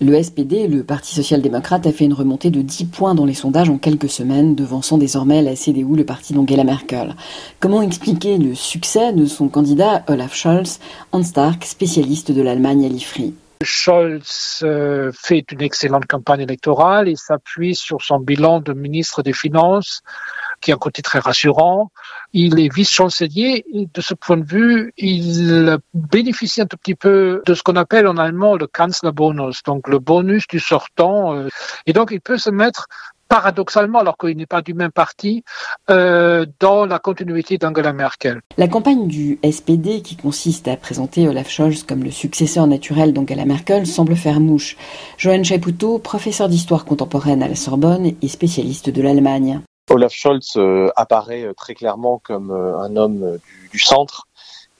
Le SPD, le Parti social-démocrate, a fait une remontée de 10 points dans les sondages en quelques semaines, devançant désormais la CDU, le parti d'Angela Merkel. Comment expliquer le succès de son candidat Olaf Scholz, Hans Stark, spécialiste de l'Allemagne à l'IFRI? Scholz euh, fait une excellente campagne électorale et s'appuie sur son bilan de ministre des Finances, qui est un côté très rassurant. Il est vice-chancelier de ce point de vue, il bénéficie un tout petit peu de ce qu'on appelle en allemand le Kanzlerbonus, donc le bonus du sortant. Euh, et donc, il peut se mettre paradoxalement, alors qu'il n'est pas du même parti, euh, dans la continuité d'Angela Merkel. La campagne du SPD, qui consiste à présenter Olaf Scholz comme le successeur naturel d'Angela Merkel, semble faire mouche. Johan Chapoutot, professeur d'histoire contemporaine à la Sorbonne et spécialiste de l'Allemagne. Olaf Scholz euh, apparaît euh, très clairement comme un homme du centre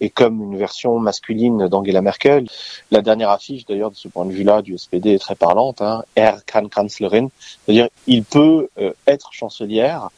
et comme une version masculine d'Angela Merkel. La dernière affiche, d'ailleurs, de ce point de vue-là, du SPD est très parlante. Hein, er Kanzlerin, c'est-à-dire il peut euh, être chancelière.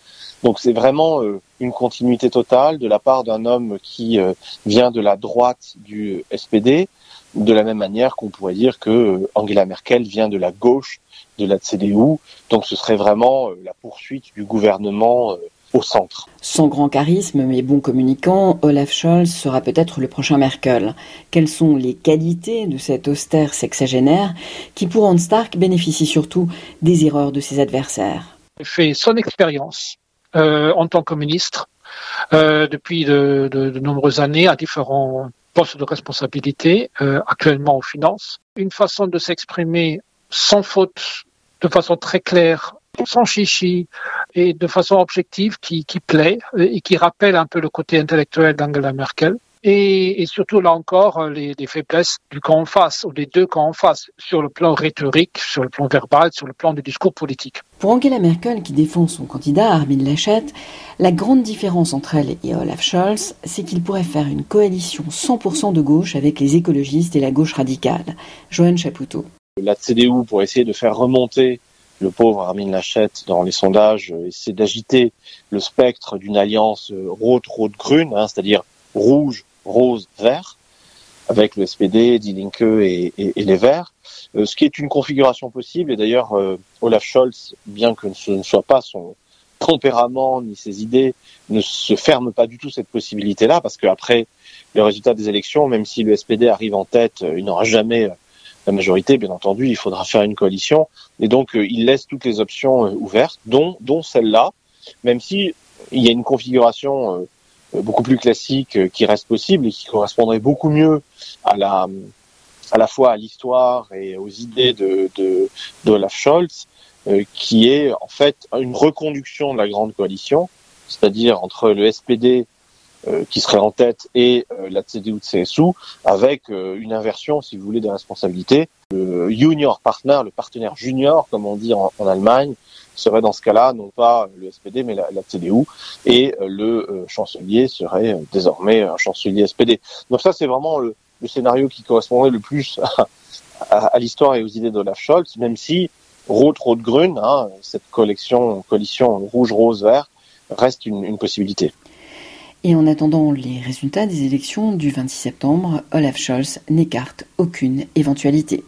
Donc c'est vraiment euh, une continuité totale de la part d'un homme qui euh, vient de la droite du SPD, de la même manière qu'on pourrait dire que Angela Merkel vient de la gauche de la CDU. Donc ce serait vraiment la poursuite du gouvernement au centre. Sans grand charisme mais bon communicant, Olaf Scholz sera peut-être le prochain Merkel. Quelles sont les qualités de cet austère sexagénaire qui, pour Hans Stark, bénéficie surtout des erreurs de ses adversaires? Il fait son expérience euh, en tant que ministre euh, depuis de, nombreuses années à différents postes de responsabilité, euh, actuellement aux finances. Une façon de s'exprimer sans faute, de façon très claire, sans chichi et de façon objective qui plaît et qui rappelle un peu le côté intellectuel d'Angela Merkel. Et, et, surtout là encore les, les, faiblesses du camp en face ou des deux camps en face sur le plan rhétorique, sur le plan verbal, sur le plan du discours politique. Pour Angela Merkel qui défend son candidat Armin Laschet, la grande différence entre elle et Olaf Scholz, c'est qu'il pourrait faire une coalition 100% de gauche avec les écologistes et la gauche radicale. Johan Chapoutot. La CDU pour essayer de faire remonter le pauvre Armin Laschet dans les sondages euh, essaie d'agiter le spectre d'une alliance euh, rot-rot-grune, hein, c'est-à-dire rouge, rose, vert, avec le SPD, Die Linke et, les Verts, euh, ce qui est une configuration possible. Et d'ailleurs, Olaf Scholz, bien que ce ne soit pas son tempérament ni ses idées, ne se ferme pas du tout cette possibilité-là, parce qu'après le résultat des élections, même si le SPD arrive en tête, il n'aura jamais la majorité, bien entendu, il faudra faire une coalition. Et donc, euh, il laisse toutes les options euh, ouvertes, dont, dont celle-là, même si il y a une configuration euh, beaucoup plus classique qui reste possible et qui correspondrait beaucoup mieux à la, à la fois à l'histoire et aux idées de, de, d'Olaf Scholz, qui est en fait une reconduction de la grande coalition, c'est-à-dire entre le SPD euh, qui serait en tête et euh, la CDU de CSU avec euh, une inversion, si vous voulez, des responsabilités. Le junior partner, le partenaire junior, comme on dit en, Allemagne, serait dans ce cas-là non pas le SPD mais la, la CDU et le chancelier serait désormais un chancelier SPD. Donc ça c'est vraiment le, le, scénario qui correspondrait le plus à, à, l'histoire et aux idées d'Olaf Scholz, même si Rot-Rot-Grün, hein, cette collection, coalition rouge-rose-vert, reste une, une possibilité. Et en attendant les résultats des élections du 26 septembre, Olaf Scholz n'écarte aucune éventualité.